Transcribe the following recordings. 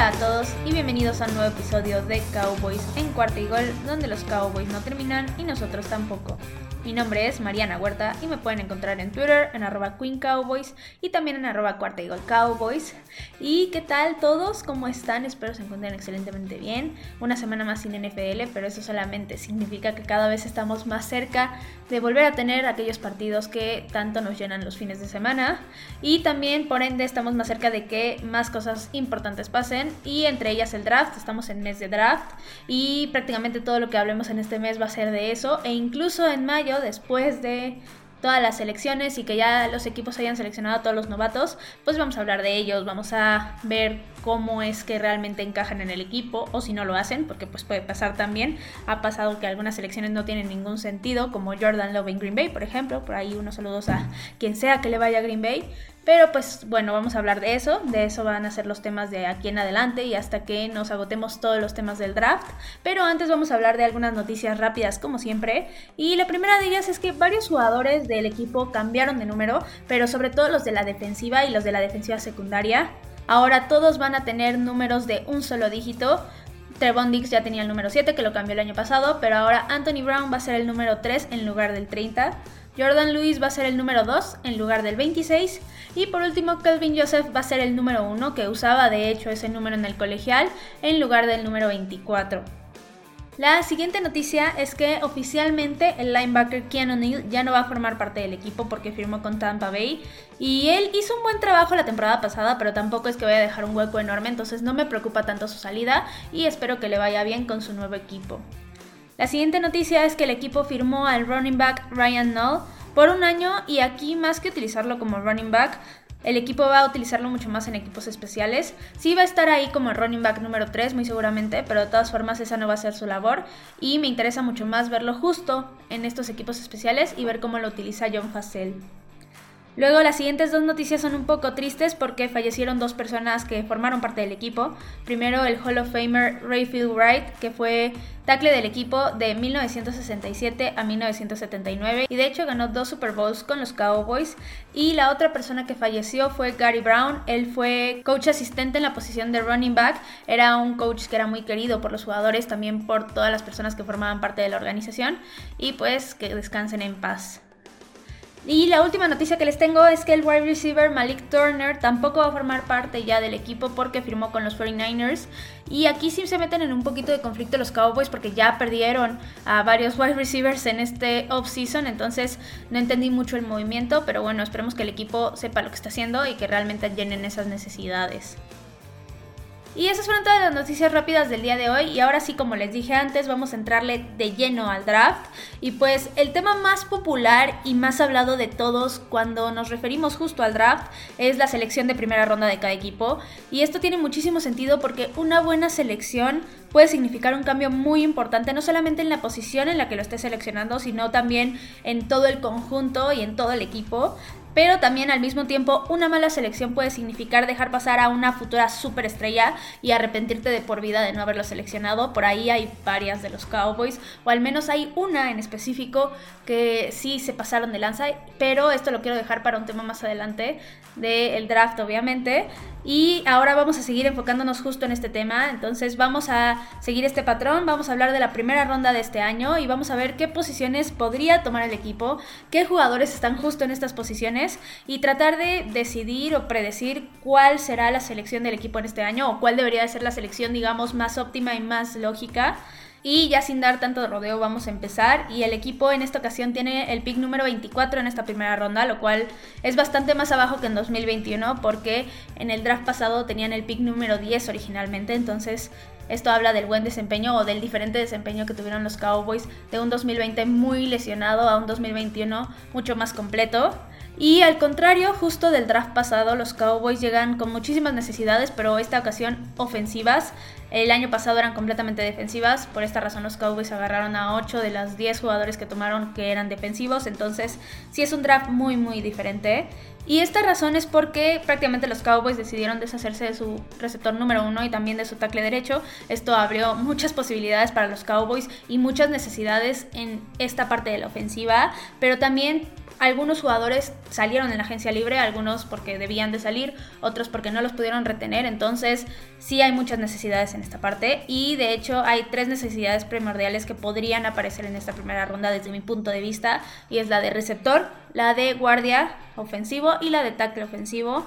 Hola a todos y bienvenidos a un nuevo episodio de Cowboys en cuarta y gol, donde los Cowboys no terminan y nosotros tampoco. Mi nombre es Mariana Huerta y me pueden encontrar en Twitter en arroba Queen Cowboys y también en arroba cuarta Cowboys. ¿Y qué tal todos? ¿Cómo están? Espero se encuentren excelentemente bien. Una semana más sin NFL, pero eso solamente significa que cada vez estamos más cerca de volver a tener aquellos partidos que tanto nos llenan los fines de semana. Y también, por ende, estamos más cerca de que más cosas importantes pasen y entre ellas el draft. Estamos en mes de draft y prácticamente todo lo que hablemos en este mes va a ser de eso e incluso en mayo después de todas las selecciones y que ya los equipos hayan seleccionado a todos los novatos, pues vamos a hablar de ellos, vamos a ver cómo es que realmente encajan en el equipo o si no lo hacen, porque pues puede pasar también. Ha pasado que algunas selecciones no tienen ningún sentido, como Jordan Love en Green Bay, por ejemplo, por ahí unos saludos a quien sea que le vaya a Green Bay. Pero pues bueno, vamos a hablar de eso, de eso van a ser los temas de aquí en adelante y hasta que nos agotemos todos los temas del draft. Pero antes vamos a hablar de algunas noticias rápidas como siempre. Y la primera de ellas es que varios jugadores del equipo cambiaron de número, pero sobre todo los de la defensiva y los de la defensiva secundaria. Ahora todos van a tener números de un solo dígito. Trevon Dix ya tenía el número 7 que lo cambió el año pasado, pero ahora Anthony Brown va a ser el número 3 en lugar del 30. Jordan Lewis va a ser el número 2 en lugar del 26. Y por último, Kelvin Joseph va a ser el número 1, que usaba de hecho ese número en el colegial, en lugar del número 24. La siguiente noticia es que oficialmente el linebacker Keanu O'Neill ya no va a formar parte del equipo porque firmó con Tampa Bay. Y él hizo un buen trabajo la temporada pasada, pero tampoco es que vaya a dejar un hueco enorme, entonces no me preocupa tanto su salida y espero que le vaya bien con su nuevo equipo. La siguiente noticia es que el equipo firmó al running back Ryan Null por un año y aquí más que utilizarlo como running back, el equipo va a utilizarlo mucho más en equipos especiales. Sí va a estar ahí como running back número 3 muy seguramente, pero de todas formas esa no va a ser su labor y me interesa mucho más verlo justo en estos equipos especiales y ver cómo lo utiliza John Fassel. Luego las siguientes dos noticias son un poco tristes porque fallecieron dos personas que formaron parte del equipo. Primero el Hall of Famer Rayfield Wright, que fue tackle del equipo de 1967 a 1979 y de hecho ganó dos Super Bowls con los Cowboys. Y la otra persona que falleció fue Gary Brown, él fue coach asistente en la posición de running back, era un coach que era muy querido por los jugadores, también por todas las personas que formaban parte de la organización y pues que descansen en paz. Y la última noticia que les tengo es que el wide receiver Malik Turner tampoco va a formar parte ya del equipo porque firmó con los 49ers. Y aquí sí se meten en un poquito de conflicto los Cowboys porque ya perdieron a varios wide receivers en este off-season. Entonces no entendí mucho el movimiento, pero bueno, esperemos que el equipo sepa lo que está haciendo y que realmente llenen esas necesidades. Y esas fueron todas las noticias rápidas del día de hoy y ahora sí, como les dije antes, vamos a entrarle de lleno al draft. Y pues el tema más popular y más hablado de todos cuando nos referimos justo al draft es la selección de primera ronda de cada equipo. Y esto tiene muchísimo sentido porque una buena selección puede significar un cambio muy importante, no solamente en la posición en la que lo esté seleccionando, sino también en todo el conjunto y en todo el equipo pero también al mismo tiempo una mala selección puede significar dejar pasar a una futura superestrella y arrepentirte de por vida de no haberlo seleccionado. Por ahí hay varias de los Cowboys, o al menos hay una en específico que sí se pasaron de lanza, pero esto lo quiero dejar para un tema más adelante del draft, obviamente. Y ahora vamos a seguir enfocándonos justo en este tema. Entonces vamos a seguir este patrón, vamos a hablar de la primera ronda de este año y vamos a ver qué posiciones podría tomar el equipo, qué jugadores están justo en estas posiciones y tratar de decidir o predecir cuál será la selección del equipo en este año o cuál debería ser la selección, digamos, más óptima y más lógica. Y ya sin dar tanto rodeo vamos a empezar y el equipo en esta ocasión tiene el pick número 24 en esta primera ronda, lo cual es bastante más abajo que en 2021 porque en el draft pasado tenían el pick número 10 originalmente, entonces esto habla del buen desempeño o del diferente desempeño que tuvieron los Cowboys de un 2020 muy lesionado a un 2021 mucho más completo. Y al contrario, justo del draft pasado, los Cowboys llegan con muchísimas necesidades, pero esta ocasión ofensivas. El año pasado eran completamente defensivas, por esta razón los Cowboys agarraron a 8 de las 10 jugadores que tomaron que eran defensivos, entonces sí es un draft muy muy diferente. Y esta razón es porque prácticamente los Cowboys decidieron deshacerse de su receptor número uno y también de su tackle derecho. Esto abrió muchas posibilidades para los Cowboys y muchas necesidades en esta parte de la ofensiva, pero también algunos jugadores salieron en la agencia libre, algunos porque debían de salir, otros porque no los pudieron retener, entonces sí hay muchas necesidades en esta parte y de hecho hay tres necesidades primordiales que podrían aparecer en esta primera ronda desde mi punto de vista y es la de receptor, la de guardia ofensivo y la de tackle ofensivo.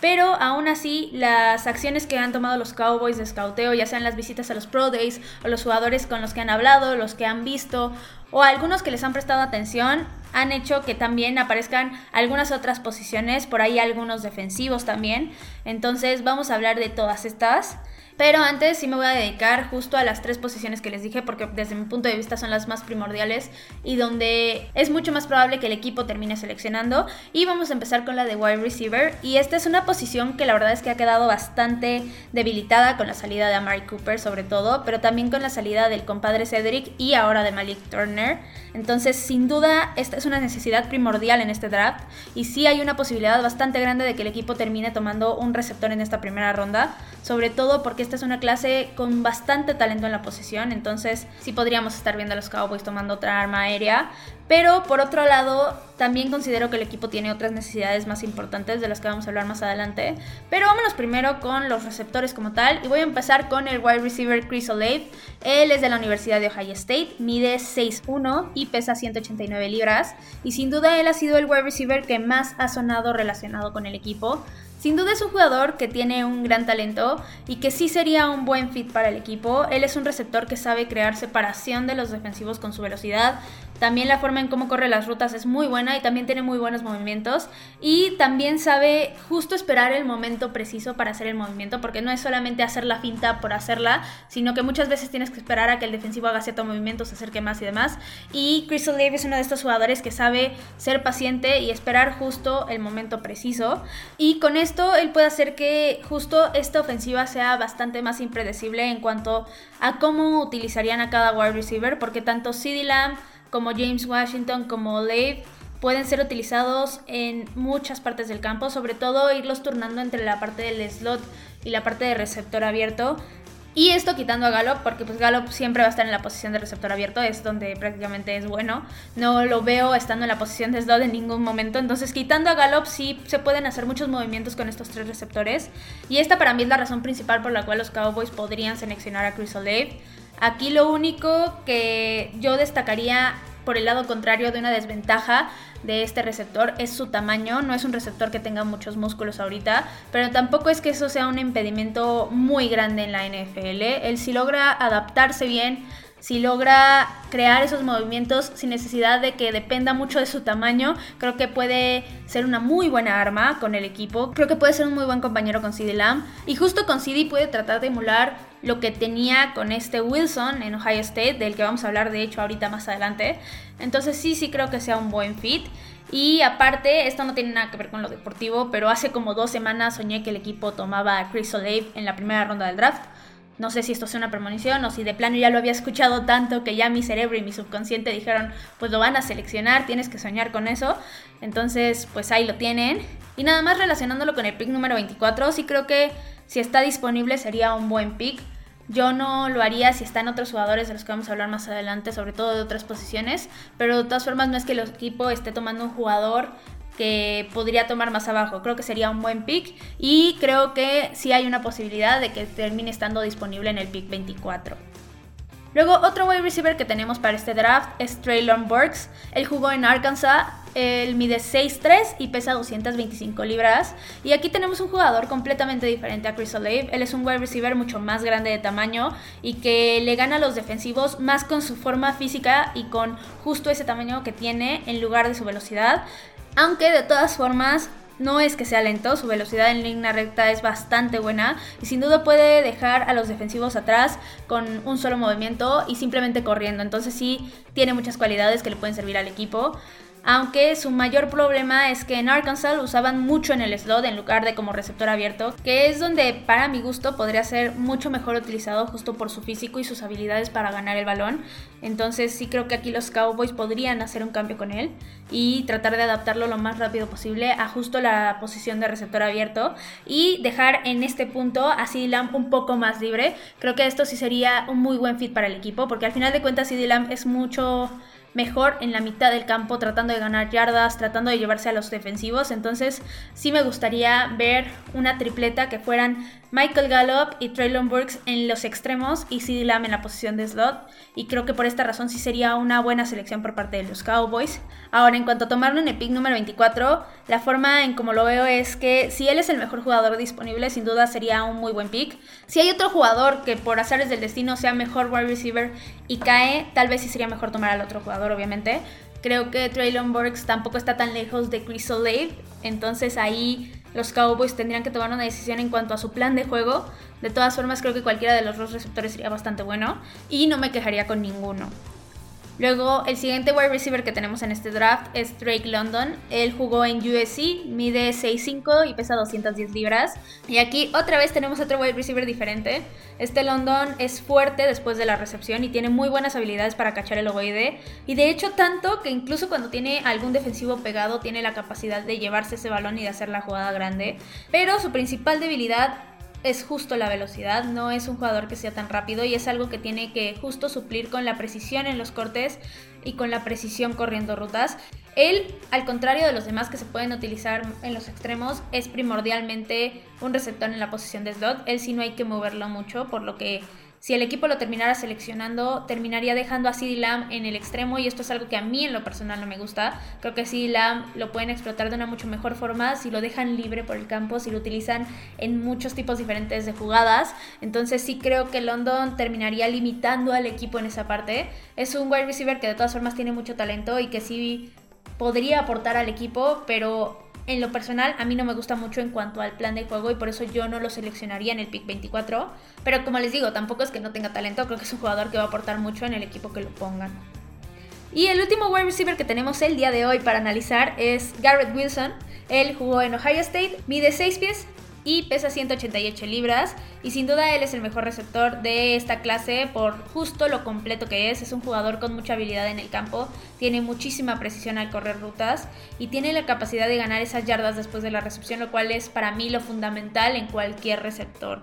Pero aún así, las acciones que han tomado los Cowboys de scouteo, ya sean las visitas a los Pro Days o los jugadores con los que han hablado, los que han visto o algunos que les han prestado atención, han hecho que también aparezcan algunas otras posiciones, por ahí algunos defensivos también. Entonces vamos a hablar de todas estas. Pero antes sí me voy a dedicar justo a las tres posiciones que les dije porque desde mi punto de vista son las más primordiales y donde es mucho más probable que el equipo termine seleccionando. Y vamos a empezar con la de wide receiver y esta es una posición que la verdad es que ha quedado bastante debilitada con la salida de Amari Cooper sobre todo, pero también con la salida del compadre Cedric y ahora de Malik Turner. Entonces sin duda esta es una necesidad primordial en este draft y sí hay una posibilidad bastante grande de que el equipo termine tomando un receptor en esta primera ronda, sobre todo porque esta es una clase con bastante talento en la posesión, entonces sí podríamos estar viendo a los Cowboys tomando otra arma aérea. Pero por otro lado, también considero que el equipo tiene otras necesidades más importantes de las que vamos a hablar más adelante. Pero vámonos primero con los receptores como tal. Y voy a empezar con el wide receiver Chris Olave. Él es de la Universidad de Ohio State, mide 6'1 y pesa 189 libras. Y sin duda él ha sido el wide receiver que más ha sonado relacionado con el equipo. Sin duda es un jugador que tiene un gran talento y que sí sería un buen fit para el equipo. Él es un receptor que sabe crear separación de los defensivos con su velocidad, también la forma en cómo corre las rutas es muy buena y también tiene muy buenos movimientos. Y también sabe justo esperar el momento preciso para hacer el movimiento, porque no es solamente hacer la finta por hacerla, sino que muchas veces tienes que esperar a que el defensivo haga cierto movimiento, se acerque más y demás. Y Crystal Dave es uno de estos jugadores que sabe ser paciente y esperar justo el momento preciso. Y con esto él puede hacer que justo esta ofensiva sea bastante más impredecible en cuanto a cómo utilizarían a cada wide receiver, porque tanto CeeDee Lamb como James Washington, como Lave, pueden ser utilizados en muchas partes del campo, sobre todo irlos turnando entre la parte del slot y la parte de receptor abierto. Y esto quitando a Gallup, porque pues Gallup siempre va a estar en la posición de receptor abierto, es donde prácticamente es bueno. No lo veo estando en la posición de slot en ningún momento. Entonces, quitando a Gallup, sí se pueden hacer muchos movimientos con estos tres receptores. Y esta para mí es la razón principal por la cual los Cowboys podrían seleccionar a Chris Olave. Aquí lo único que yo destacaría por el lado contrario de una desventaja de este receptor es su tamaño. No es un receptor que tenga muchos músculos ahorita, pero tampoco es que eso sea un impedimento muy grande en la NFL. Él si logra adaptarse bien si logra crear esos movimientos sin necesidad de que dependa mucho de su tamaño, creo que puede ser una muy buena arma con el equipo. Creo que puede ser un muy buen compañero con CD Lamb. Y justo con CD puede tratar de emular lo que tenía con este Wilson en Ohio State, del que vamos a hablar de hecho ahorita más adelante. Entonces sí, sí creo que sea un buen fit. Y aparte, esto no tiene nada que ver con lo deportivo, pero hace como dos semanas soñé que el equipo tomaba a Chris Olave en la primera ronda del draft. No sé si esto es una premonición o si de plano ya lo había escuchado tanto que ya mi cerebro y mi subconsciente dijeron, pues lo van a seleccionar, tienes que soñar con eso. Entonces, pues ahí lo tienen. Y nada más relacionándolo con el pick número 24, sí creo que si está disponible sería un buen pick. Yo no lo haría si están otros jugadores de los que vamos a hablar más adelante, sobre todo de otras posiciones, pero de todas formas no es que el equipo esté tomando un jugador que podría tomar más abajo. Creo que sería un buen pick y creo que sí hay una posibilidad de que termine estando disponible en el pick 24. Luego, otro wide receiver que tenemos para este draft es Traylon Burks. Él jugó en Arkansas, él mide 6'3 y pesa 225 libras. Y aquí tenemos un jugador completamente diferente a Chris Olave. Él es un wide receiver mucho más grande de tamaño y que le gana a los defensivos más con su forma física y con justo ese tamaño que tiene en lugar de su velocidad. Aunque de todas formas no es que sea lento, su velocidad en línea recta es bastante buena y sin duda puede dejar a los defensivos atrás con un solo movimiento y simplemente corriendo. Entonces sí tiene muchas cualidades que le pueden servir al equipo aunque su mayor problema es que en Arkansas lo usaban mucho en el slot en lugar de como receptor abierto, que es donde para mi gusto podría ser mucho mejor utilizado justo por su físico y sus habilidades para ganar el balón. Entonces sí creo que aquí los Cowboys podrían hacer un cambio con él y tratar de adaptarlo lo más rápido posible a justo la posición de receptor abierto y dejar en este punto a CD Lamb un poco más libre. Creo que esto sí sería un muy buen fit para el equipo porque al final de cuentas CD Lamb es mucho mejor en la mitad del campo, tratando de ganar yardas, tratando de llevarse a los defensivos. Entonces, sí me gustaría ver una tripleta que fueran Michael Gallup y Traylon Burks en los extremos y CD Lamb en la posición de slot. Y creo que por esta razón sí sería una buena selección por parte de los Cowboys. Ahora, en cuanto a tomarlo en el pick número 24, la forma en como lo veo es que si él es el mejor jugador disponible, sin duda sería un muy buen pick. Si hay otro jugador que por azares del destino sea mejor wide receiver y cae, tal vez sí sería mejor tomar al otro jugador, obviamente. Creo que Traylon Burks tampoco está tan lejos de Chris Olave, entonces ahí los Cowboys tendrían que tomar una decisión en cuanto a su plan de juego. De todas formas, creo que cualquiera de los dos receptores sería bastante bueno y no me quejaría con ninguno. Luego, el siguiente wide receiver que tenemos en este draft es Drake London. Él jugó en USC, mide 6'5 y pesa 210 libras. Y aquí otra vez tenemos otro wide receiver diferente. Este London es fuerte después de la recepción y tiene muy buenas habilidades para cachar el ovoide. Y de hecho, tanto que incluso cuando tiene algún defensivo pegado, tiene la capacidad de llevarse ese balón y de hacer la jugada grande. Pero su principal debilidad es justo la velocidad, no es un jugador que sea tan rápido y es algo que tiene que justo suplir con la precisión en los cortes y con la precisión corriendo rutas. Él, al contrario de los demás que se pueden utilizar en los extremos, es primordialmente un receptor en la posición de slot. Él sí no hay que moverlo mucho, por lo que si el equipo lo terminara seleccionando, terminaría dejando a CD Lamb en el extremo y esto es algo que a mí en lo personal no me gusta. Creo que CD Lamb lo pueden explotar de una mucho mejor forma si lo dejan libre por el campo, si lo utilizan en muchos tipos diferentes de jugadas. Entonces sí creo que London terminaría limitando al equipo en esa parte. Es un wide receiver que de todas formas tiene mucho talento y que sí podría aportar al equipo, pero en lo personal, a mí no me gusta mucho en cuanto al plan de juego y por eso yo no lo seleccionaría en el pick 24. Pero como les digo, tampoco es que no tenga talento, creo que es un jugador que va a aportar mucho en el equipo que lo pongan. Y el último wide receiver que tenemos el día de hoy para analizar es Garrett Wilson. Él jugó en Ohio State, mide 6 pies y pesa 188 libras y sin duda él es el mejor receptor de esta clase por justo lo completo que es. Es un jugador con mucha habilidad en el campo, tiene muchísima precisión al correr rutas y tiene la capacidad de ganar esas yardas después de la recepción, lo cual es para mí lo fundamental en cualquier receptor.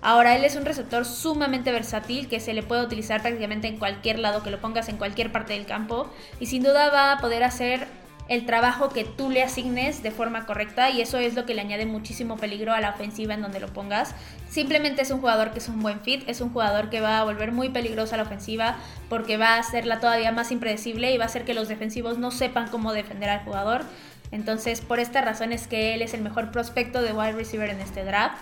Ahora, él es un receptor sumamente versátil que se le puede utilizar prácticamente en cualquier lado que lo pongas en cualquier parte del campo y sin duda va a poder hacer el trabajo que tú le asignes de forma correcta y eso es lo que le añade muchísimo peligro a la ofensiva en donde lo pongas. Simplemente es un jugador que es un buen fit, es un jugador que va a volver muy peligrosa la ofensiva porque va a hacerla todavía más impredecible y va a hacer que los defensivos no sepan cómo defender al jugador. Entonces, por esta razón es que él es el mejor prospecto de wide receiver en este draft.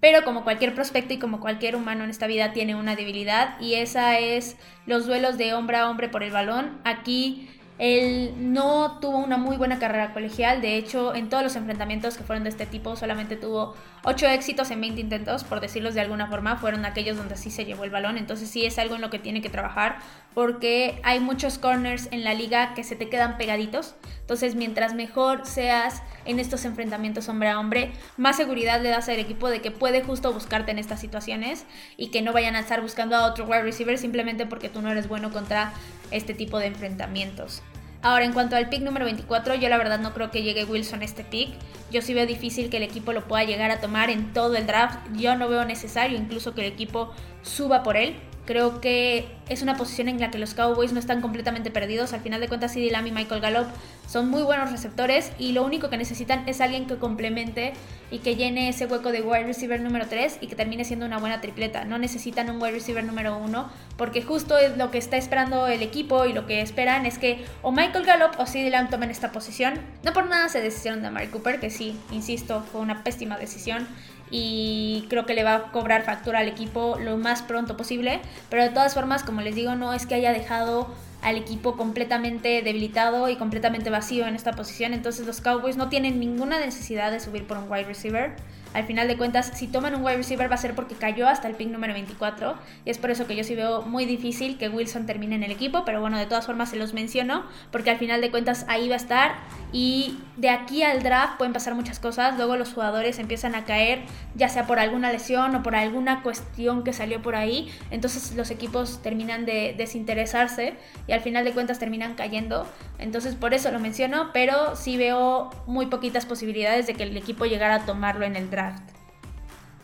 Pero como cualquier prospecto y como cualquier humano en esta vida tiene una debilidad y esa es los duelos de hombre a hombre por el balón. Aquí él no tuvo una muy buena carrera colegial, de hecho en todos los enfrentamientos que fueron de este tipo solamente tuvo 8 éxitos en 20 intentos, por decirlos de alguna forma, fueron aquellos donde sí se llevó el balón, entonces sí es algo en lo que tiene que trabajar porque hay muchos corners en la liga que se te quedan pegaditos, entonces mientras mejor seas en estos enfrentamientos hombre a hombre, más seguridad le das al equipo de que puede justo buscarte en estas situaciones y que no vayan a estar buscando a otro wide receiver simplemente porque tú no eres bueno contra este tipo de enfrentamientos. Ahora, en cuanto al pick número 24, yo la verdad no creo que llegue Wilson a este pick. Yo sí veo difícil que el equipo lo pueda llegar a tomar en todo el draft. Yo no veo necesario incluso que el equipo suba por él. Creo que es una posición en la que los Cowboys no están completamente perdidos. Al final de cuentas, CD Lamb y Michael Gallup son muy buenos receptores y lo único que necesitan es alguien que complemente y que llene ese hueco de wide receiver número 3 y que termine siendo una buena tripleta. No necesitan un wide receiver número 1 porque justo es lo que está esperando el equipo y lo que esperan es que o Michael Gallup o CD Lamb tomen esta posición. No por nada se decidieron de Amari Cooper, que sí, insisto, fue una pésima decisión y creo que le va a cobrar factura al equipo lo más pronto posible. Pero de todas formas, como les digo, no es que haya dejado al equipo completamente debilitado y completamente vacío en esta posición. Entonces los Cowboys no tienen ninguna necesidad de subir por un wide receiver. Al final de cuentas, si toman un wide receiver va a ser porque cayó hasta el pick número 24. Y es por eso que yo sí veo muy difícil que Wilson termine en el equipo. Pero bueno, de todas formas se los menciono. Porque al final de cuentas ahí va a estar. Y de aquí al draft pueden pasar muchas cosas. Luego los jugadores empiezan a caer, ya sea por alguna lesión o por alguna cuestión que salió por ahí. Entonces los equipos terminan de desinteresarse y al final de cuentas terminan cayendo. Entonces por eso lo menciono. Pero sí veo muy poquitas posibilidades de que el equipo llegara a tomarlo en el draft. párt.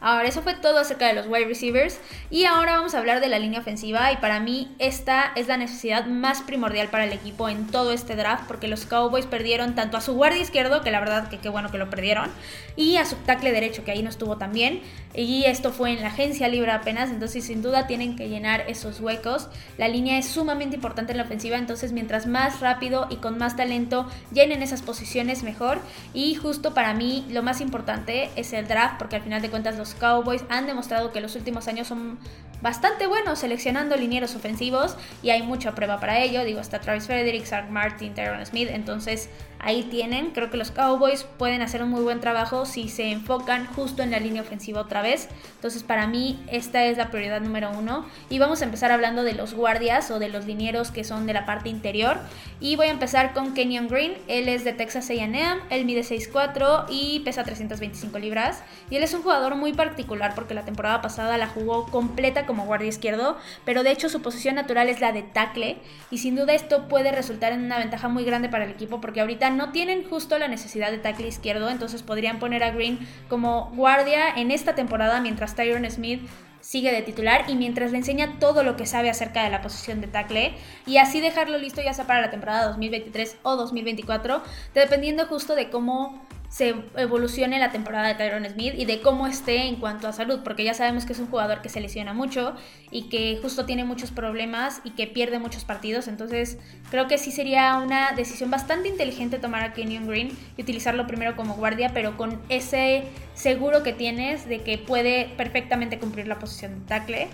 Ahora, eso fue todo acerca de los wide receivers. Y ahora vamos a hablar de la línea ofensiva. Y para mí, esta es la necesidad más primordial para el equipo en todo este draft. Porque los Cowboys perdieron tanto a su guardia izquierdo, que la verdad que qué bueno que lo perdieron, y a su tackle derecho, que ahí no estuvo tan bien. Y esto fue en la agencia libre apenas. Entonces, sin duda, tienen que llenar esos huecos. La línea es sumamente importante en la ofensiva. Entonces, mientras más rápido y con más talento llenen esas posiciones, mejor. Y justo para mí, lo más importante es el draft. Porque al final de cuentas, los Cowboys han demostrado que los últimos años son bastante buenos seleccionando linieros ofensivos y hay mucha prueba para ello. Digo, está Travis Frederick, Zach Martin, Tyron Smith, entonces ahí tienen. Creo que los Cowboys pueden hacer un muy buen trabajo si se enfocan justo en la línea ofensiva otra vez. Entonces, para mí, esta es la prioridad número uno. Y vamos a empezar hablando de los guardias o de los linieros que son de la parte interior. Y voy a empezar con Kenyon Green. Él es de Texas AM, él mide 6'4 y pesa 325 libras. Y él es un jugador muy particular porque la temporada pasada la jugó completa como guardia izquierdo, pero de hecho su posición natural es la de tackle y sin duda esto puede resultar en una ventaja muy grande para el equipo porque ahorita no tienen justo la necesidad de tackle izquierdo, entonces podrían poner a Green como guardia en esta temporada mientras Tyron Smith sigue de titular y mientras le enseña todo lo que sabe acerca de la posición de tackle. Y así dejarlo listo ya sea para la temporada 2023 o 2024, dependiendo justo de cómo se evolucione la temporada de Tyron Smith y de cómo esté en cuanto a salud, porque ya sabemos que es un jugador que se lesiona mucho y que justo tiene muchos problemas y que pierde muchos partidos, entonces creo que sí sería una decisión bastante inteligente tomar a Kenyon Green y utilizarlo primero como guardia, pero con ese seguro que tienes de que puede perfectamente cumplir la posición de tackle.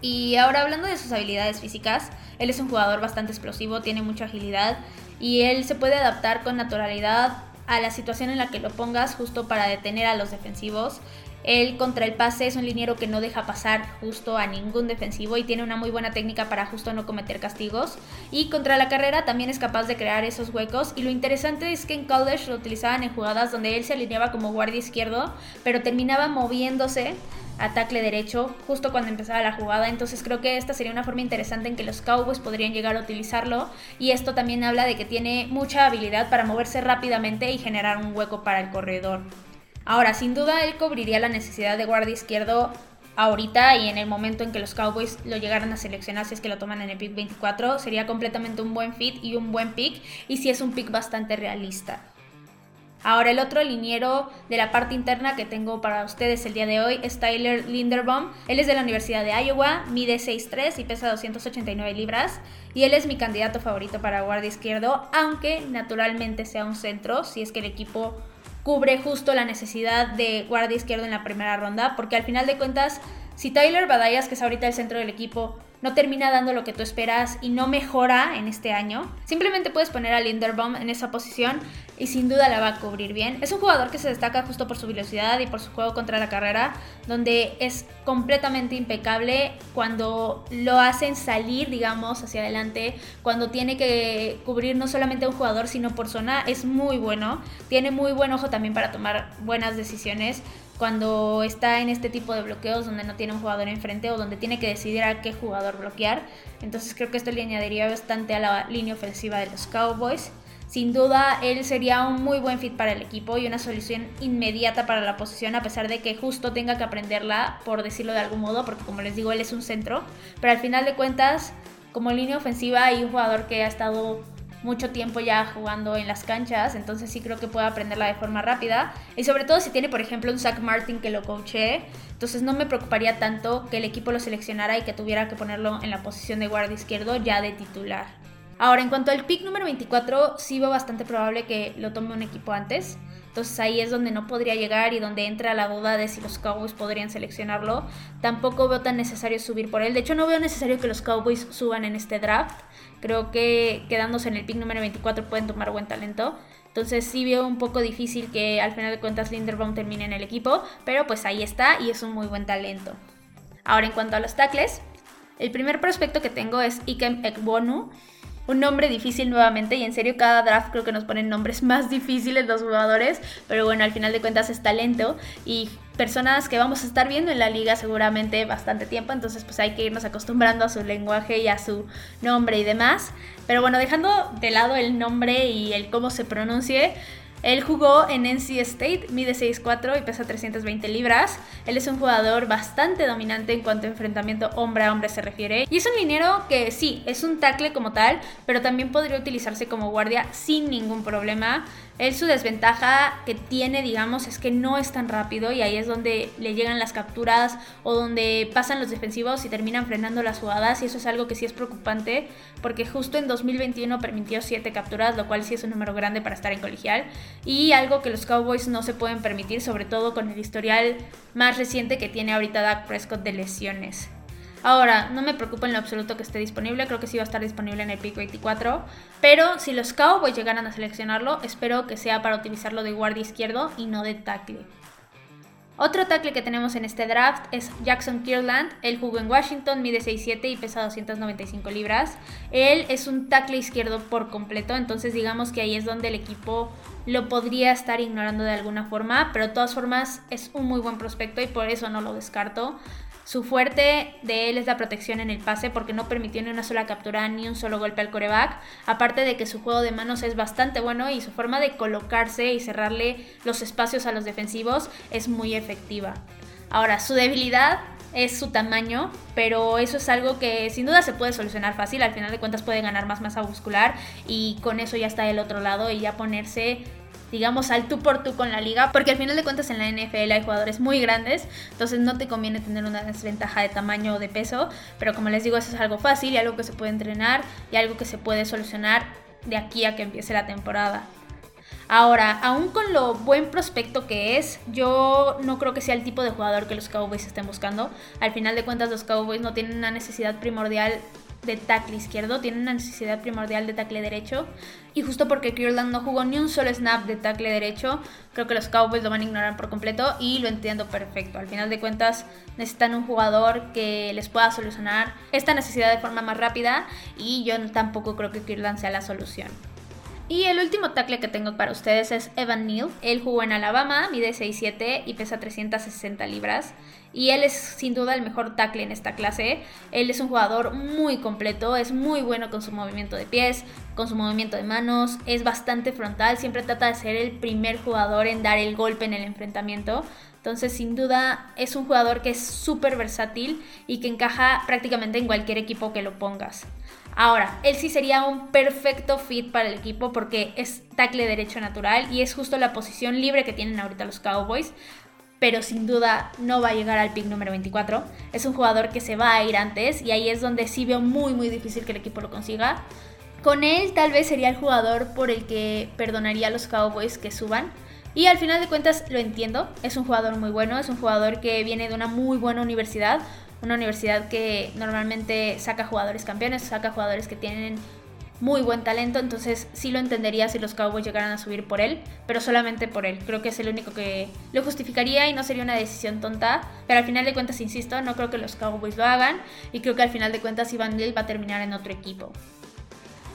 Y ahora hablando de sus habilidades físicas, él es un jugador bastante explosivo, tiene mucha agilidad y él se puede adaptar con naturalidad a la situación en la que lo pongas justo para detener a los defensivos. Él contra el pase es un liniero que no deja pasar justo a ningún defensivo y tiene una muy buena técnica para justo no cometer castigos. Y contra la carrera también es capaz de crear esos huecos. Y lo interesante es que en college lo utilizaban en jugadas donde él se alineaba como guardia izquierdo, pero terminaba moviéndose a tackle derecho justo cuando empezaba la jugada. Entonces creo que esta sería una forma interesante en que los Cowboys podrían llegar a utilizarlo. Y esto también habla de que tiene mucha habilidad para moverse rápidamente y generar un hueco para el corredor. Ahora, sin duda, él cubriría la necesidad de guardia izquierdo ahorita y en el momento en que los Cowboys lo llegaran a seleccionar, si es que lo toman en el pick 24, sería completamente un buen fit y un buen pick. Y si es un pick bastante realista. Ahora el otro liniero de la parte interna que tengo para ustedes el día de hoy es Tyler Linderbaum. Él es de la Universidad de Iowa, mide 6'3 y pesa 289 libras. Y él es mi candidato favorito para guardia izquierdo, aunque naturalmente sea un centro, si es que el equipo cubre justo la necesidad de guardia izquierdo en la primera ronda, porque al final de cuentas, si Tyler Badayas, que es ahorita el centro del equipo, no termina dando lo que tú esperas y no mejora en este año, simplemente puedes poner a Linderbaum en esa posición y sin duda la va a cubrir bien. Es un jugador que se destaca justo por su velocidad y por su juego contra la carrera, donde es completamente impecable cuando lo hacen salir, digamos, hacia adelante, cuando tiene que cubrir no solamente a un jugador, sino por zona, es muy bueno. Tiene muy buen ojo también para tomar buenas decisiones cuando está en este tipo de bloqueos donde no tiene un jugador enfrente o donde tiene que decidir a qué jugador bloquear. Entonces creo que esto le añadiría bastante a la línea ofensiva de los Cowboys. Sin duda, él sería un muy buen fit para el equipo y una solución inmediata para la posición, a pesar de que justo tenga que aprenderla, por decirlo de algún modo, porque como les digo, él es un centro. Pero al final de cuentas, como línea ofensiva, hay un jugador que ha estado mucho tiempo ya jugando en las canchas, entonces sí creo que puede aprenderla de forma rápida. Y sobre todo si tiene, por ejemplo, un Zach Martin que lo coache, entonces no me preocuparía tanto que el equipo lo seleccionara y que tuviera que ponerlo en la posición de guardia izquierdo ya de titular. Ahora, en cuanto al pick número 24, sí veo bastante probable que lo tome un equipo antes. Entonces ahí es donde no podría llegar y donde entra la duda de si los Cowboys podrían seleccionarlo. Tampoco veo tan necesario subir por él. De hecho, no veo necesario que los Cowboys suban en este draft. Creo que quedándose en el pick número 24 pueden tomar buen talento. Entonces sí veo un poco difícil que al final de cuentas Linderbaum termine en el equipo. Pero pues ahí está y es un muy buen talento. Ahora en cuanto a los tackles. El primer prospecto que tengo es Ikem Ekbonu un nombre difícil nuevamente y en serio cada draft creo que nos ponen nombres más difíciles los jugadores, pero bueno, al final de cuentas es talento y personas que vamos a estar viendo en la liga seguramente bastante tiempo, entonces pues hay que irnos acostumbrando a su lenguaje y a su nombre y demás. Pero bueno, dejando de lado el nombre y el cómo se pronuncie, Él jugó en NC State, mide 6'4 y pesa 320 libras. Él es un jugador bastante dominante en cuanto a enfrentamiento hombre a hombre se refiere. Y es un liniero que sí, es un tackle como tal, pero también podría utilizarse como guardia sin ningún problema. Él su desventaja que tiene, digamos, es que no es tan rápido y ahí es donde le llegan las capturas o donde pasan los defensivos y terminan frenando las jugadas y eso es algo que sí es preocupante porque justo en 2021 permitió 7 capturas, lo cual sí es un número grande para estar en colegial y algo que los Cowboys no se pueden permitir, sobre todo con el historial más reciente que tiene ahorita Dak Prescott de lesiones. Ahora, no me preocupa en lo absoluto que esté disponible, creo que sí va a estar disponible en el pick 24, pero si los Cowboys llegaran a seleccionarlo, espero que sea para utilizarlo de guardia izquierdo y no de tackle. Otro tackle que tenemos en este draft es Jackson Kirland. Él jugó en Washington, mide 6'7 y pesa 295 libras. Él es un tackle izquierdo por completo, entonces digamos que ahí es donde el equipo lo podría estar ignorando de alguna forma, pero de todas formas es un muy buen prospecto y por eso no lo descarto. Su fuerte de él es la protección en el pase porque no permitió ni una sola captura ni un solo golpe al coreback. Aparte de que su juego de manos es bastante bueno y su forma de colocarse y cerrarle los espacios a los defensivos es muy efectiva. Ahora, su debilidad es su tamaño, pero eso es algo que sin duda se puede solucionar fácil. Al final de cuentas puede ganar más masa muscular y con eso ya está del otro lado y ya ponerse digamos, al tú por tú con la liga, porque al final de cuentas en la NFL hay jugadores muy grandes, entonces no te conviene tener una desventaja de tamaño o de peso, pero como les digo, eso es algo fácil y algo que se puede entrenar y algo que se puede solucionar de aquí a que empiece la temporada. Ahora, aún con lo buen prospecto que es, yo no creo que sea el tipo de jugador que los Cowboys estén buscando. Al final de cuentas, los Cowboys no tienen una necesidad primordial de tackle izquierdo, tiene una necesidad primordial de tackle derecho. Y justo porque Kirland no jugó ni un solo snap de tackle derecho, creo que los Cowboys lo van a ignorar por completo y lo entiendo perfecto. Al final de cuentas necesitan un jugador que les pueda solucionar esta necesidad de forma más rápida y yo tampoco creo que Kirland sea la solución. Y el último tackle que tengo para ustedes es Evan Neal. Él jugó en Alabama, mide 6'7 y pesa 360 libras. Y él es sin duda el mejor tackle en esta clase. Él es un jugador muy completo, es muy bueno con su movimiento de pies, con su movimiento de manos, es bastante frontal, siempre trata de ser el primer jugador en dar el golpe en el enfrentamiento. Entonces, sin duda, es un jugador que es súper versátil y que encaja prácticamente en cualquier equipo que lo pongas. Ahora, él sí sería un perfecto fit para el equipo porque es tackle derecho natural y es justo la posición libre que tienen ahorita los Cowboys. Pero sin duda no va a llegar al pick número 24. Es un jugador que se va a ir antes y ahí es donde sí veo muy muy difícil que el equipo lo consiga. Con él tal vez sería el jugador por el que perdonaría a los Cowboys que suban. Y al final de cuentas lo entiendo, es un jugador muy bueno, es un jugador que viene de una muy buena universidad, una universidad que normalmente saca jugadores campeones, saca jugadores que tienen muy buen talento, entonces sí lo entendería si los Cowboys llegaran a subir por él, pero solamente por él. Creo que es el único que lo justificaría y no sería una decisión tonta, pero al final de cuentas, insisto, no creo que los Cowboys lo hagan y creo que al final de cuentas Ivan Neal va a terminar en otro equipo.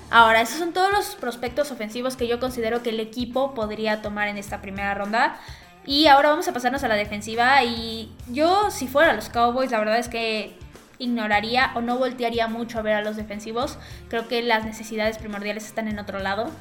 Ahora, esos son todos los prospectos ofensivos que yo considero que el equipo podría tomar en esta primera ronda. Y ahora vamos a pasarnos a la defensiva. Y yo, si fuera los Cowboys, la verdad es que ignoraría o no voltearía mucho a ver a los defensivos. Creo que las necesidades primordiales están en otro lado.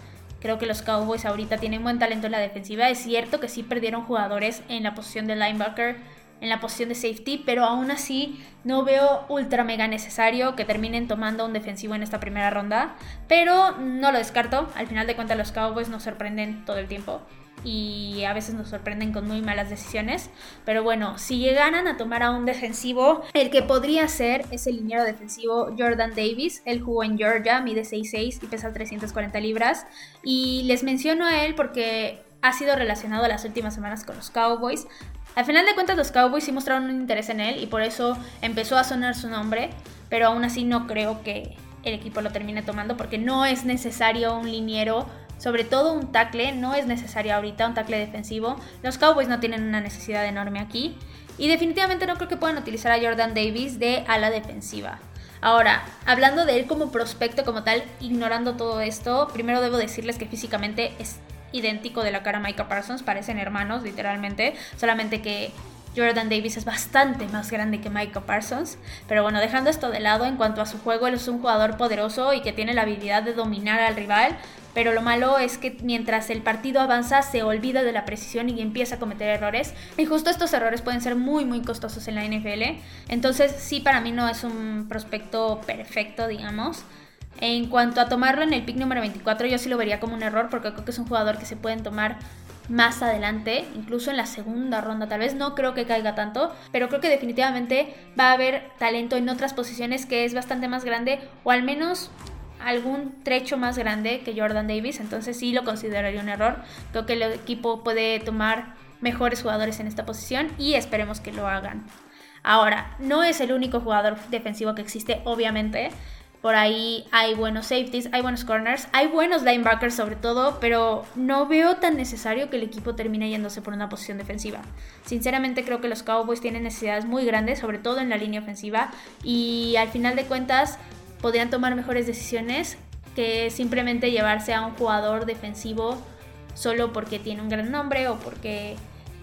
Creo que los Cowboys ahorita tienen buen talento en la defensiva. Es cierto que sí perdieron jugadores en la posición de linebacker, en la posición de safety, pero aún así no veo ultra mega necesario que terminen tomando un defensivo en esta primera ronda. Pero no lo descarto. Al final de cuentas los Cowboys nos sorprenden todo el tiempo y a veces nos sorprenden con muy malas decisiones. Pero bueno, si llegaran a tomar a un defensivo, el que podría ser es el liniero defensivo Jordan Davis. Él jugó en Georgia, mide 6'6 y pesa 340 libras. Y les menciono a él porque ha sido relacionado las últimas semanas con los Cowboys. Al final de cuentas los Cowboys sí mostraron un interés en él y por eso empezó a sonar su nombre, pero aún así no creo que el equipo lo termine tomando porque no es necesario un liniero sobre todo un tackle, no es necesario ahorita un tackle defensivo. Los Cowboys no tienen una necesidad enorme aquí. Y definitivamente no creo que puedan utilizar a Jordan Davis de ala defensiva. Ahora, hablando de él como prospecto como tal, ignorando todo esto, primero debo decirles que físicamente es idéntico de la cara a Micah Parsons, parecen hermanos literalmente, solamente que Jordan Davis es bastante más grande que Micah Parsons. Pero bueno, dejando esto de lado, en cuanto a su juego, él es un jugador poderoso y que tiene la habilidad de dominar al rival pero lo malo es que mientras el partido avanza se olvida de la precisión y empieza a cometer errores. Y justo estos errores pueden ser muy, muy costosos en la NFL. Entonces sí, para mí no es un prospecto perfecto, digamos. En cuanto a tomarlo en el pick número 24, yo sí lo vería como un error porque creo que es un jugador que se pueden tomar más adelante, incluso en la segunda ronda, tal vez no creo que caiga tanto, pero creo que definitivamente va a haber talento en otras posiciones que es bastante más grande o al menos algún trecho más grande que Jordan Davis, entonces sí lo consideraría un error. Creo que el equipo puede tomar mejores jugadores en esta posición y esperemos que lo hagan. Ahora, no es el único jugador defensivo que existe, obviamente. Por ahí hay buenos safeties, hay buenos corners, hay buenos linebackers sobre todo, pero no veo tan necesario que el equipo termine yéndose por una posición defensiva. Sinceramente creo que los Cowboys tienen necesidades muy grandes, sobre todo en la línea ofensiva, y al final de cuentas podrían tomar mejores decisiones que simplemente llevarse a un jugador defensivo solo porque tiene un gran nombre o porque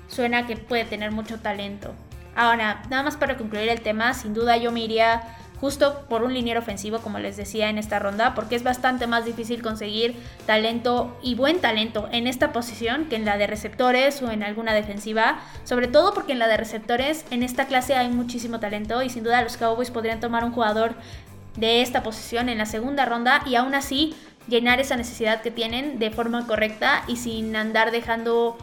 suena que puede tener mucho talento. Ahora, nada más para concluir el tema, sin duda yo me iría justo por un liniero ofensivo, como les decía en esta ronda, porque es bastante más difícil conseguir talento y buen talento en esta posición que en la de receptores o en alguna defensiva, sobre todo porque en la de receptores en esta clase hay muchísimo talento y sin duda los Cowboys podrían tomar un jugador de esta posición en la segunda ronda y aún así llenar esa necesidad que tienen de forma correcta y sin andar dejando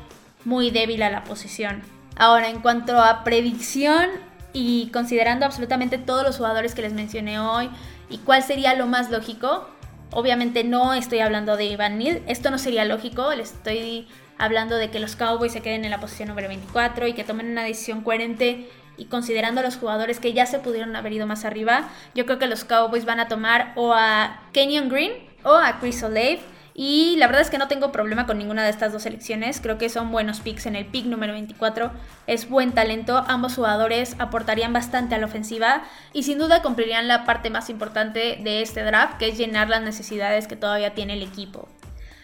muy débil a la posición. Ahora, en cuanto a predicción y considerando absolutamente todos los jugadores que les mencioné hoy y cuál sería lo más lógico, obviamente no estoy hablando de Ivan Neal, esto no sería lógico, les estoy hablando de que los Cowboys se queden en la posición número 24 y que tomen una decisión coherente y considerando a los jugadores que ya se pudieron haber ido más arriba, yo creo que los Cowboys van a tomar o a Kenyon Green o a Chris Olave. Y la verdad es que no tengo problema con ninguna de estas dos selecciones. Creo que son buenos picks en el pick número 24. Es buen talento. Ambos jugadores aportarían bastante a la ofensiva y sin duda cumplirían la parte más importante de este draft, que es llenar las necesidades que todavía tiene el equipo.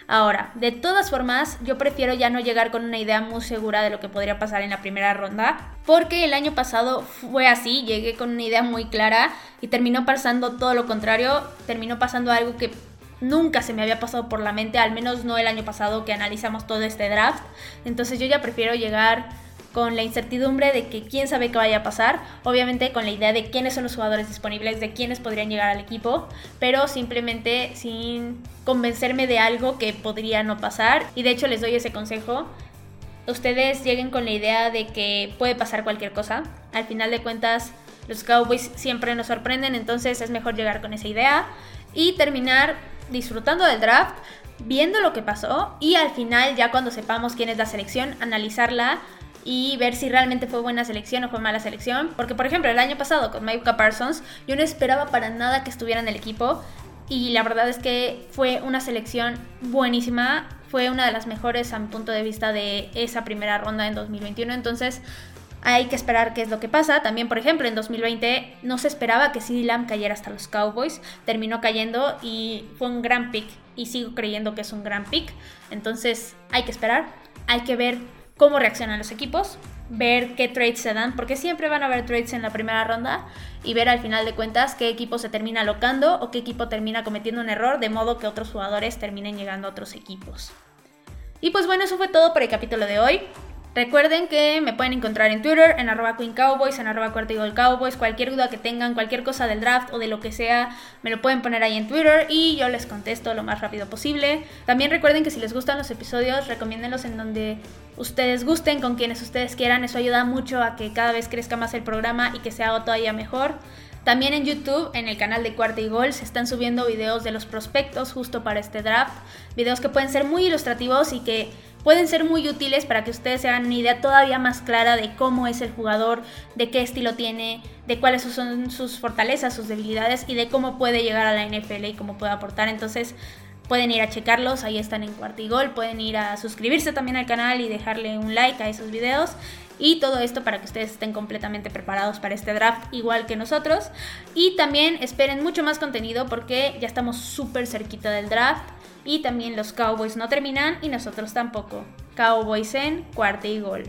Ahora, de todas formas, yo prefiero ya no llegar con una idea muy segura de lo que podría pasar en la primera ronda, porque el año pasado fue así, llegué con una idea muy clara y terminó pasando todo lo contrario, terminó pasando algo que nunca se me había pasado por la mente, al menos no el año pasado que analizamos todo este draft. Entonces yo ya prefiero llegar con la incertidumbre de que quién sabe qué vaya a pasar, obviamente con la idea de quiénes son los jugadores disponibles, de quiénes podrían llegar al equipo, pero simplemente sin convencerme de algo que podría no pasar. Y de hecho les doy ese consejo. Ustedes lleguen con la idea de que puede pasar cualquier cosa. Al final de cuentas, los Cowboys siempre nos sorprenden, entonces es mejor llegar con esa idea y terminar disfrutando del draft, viendo lo que pasó y al final ya cuando sepamos quién es la selección, analizarla y ver si realmente fue buena selección o fue mala selección. Porque, por ejemplo, el año pasado con Micah Parsons, yo no esperaba para nada que estuviera en el equipo. Y la verdad es que fue una selección buenísima. Fue una de las mejores a mi punto de vista de esa primera ronda en 2021. Entonces, hay que esperar qué es lo que pasa. También, por ejemplo, en 2020 no se esperaba que CD Lamb cayera hasta los Cowboys. Terminó cayendo y fue un gran pick. Y sigo creyendo que es un gran pick. Entonces, hay que esperar. Hay que ver cómo reaccionan los equipos, ver qué trades se dan, porque siempre van a haber trades en la primera ronda y ver al final de cuentas qué equipo se termina alocando o qué equipo termina cometiendo un error, de modo que otros jugadores terminen llegando a otros equipos. Y pues bueno, eso fue todo por el capítulo de hoy. Recuerden que me pueden encontrar en Twitter, en arroba Queen Cowboys, en arroba Cowboys. Cualquier duda que tengan, cualquier cosa del draft o de lo que sea, me lo pueden poner ahí en Twitter y yo les contesto lo más rápido posible. También recuerden que si les gustan los episodios, recomiéndenlos en donde ustedes gusten, con quienes ustedes quieran. Eso ayuda mucho a que cada vez crezca más el programa y que se haga todavía mejor. También en YouTube, en el canal de Cuarta y Gol, se están subiendo videos de los prospectos justo para este draft. Videos que pueden ser muy ilustrativos y que pueden ser muy útiles para que ustedes se hagan una idea todavía más clara de cómo es el jugador, de qué estilo tiene, de cuáles son sus fortalezas, sus debilidades y de cómo puede llegar a la NFL y cómo puede aportar. Entonces, pueden ir a checarlos, ahí están en Cuartigol, pueden ir a suscribirse también al canal y dejarle un like a esos videos. Y todo esto para que ustedes estén completamente preparados para este draft igual que nosotros. Y también esperen mucho más contenido porque ya estamos súper cerquita del draft. Y también los Cowboys no terminan y nosotros tampoco. Cowboys en cuarta y gol.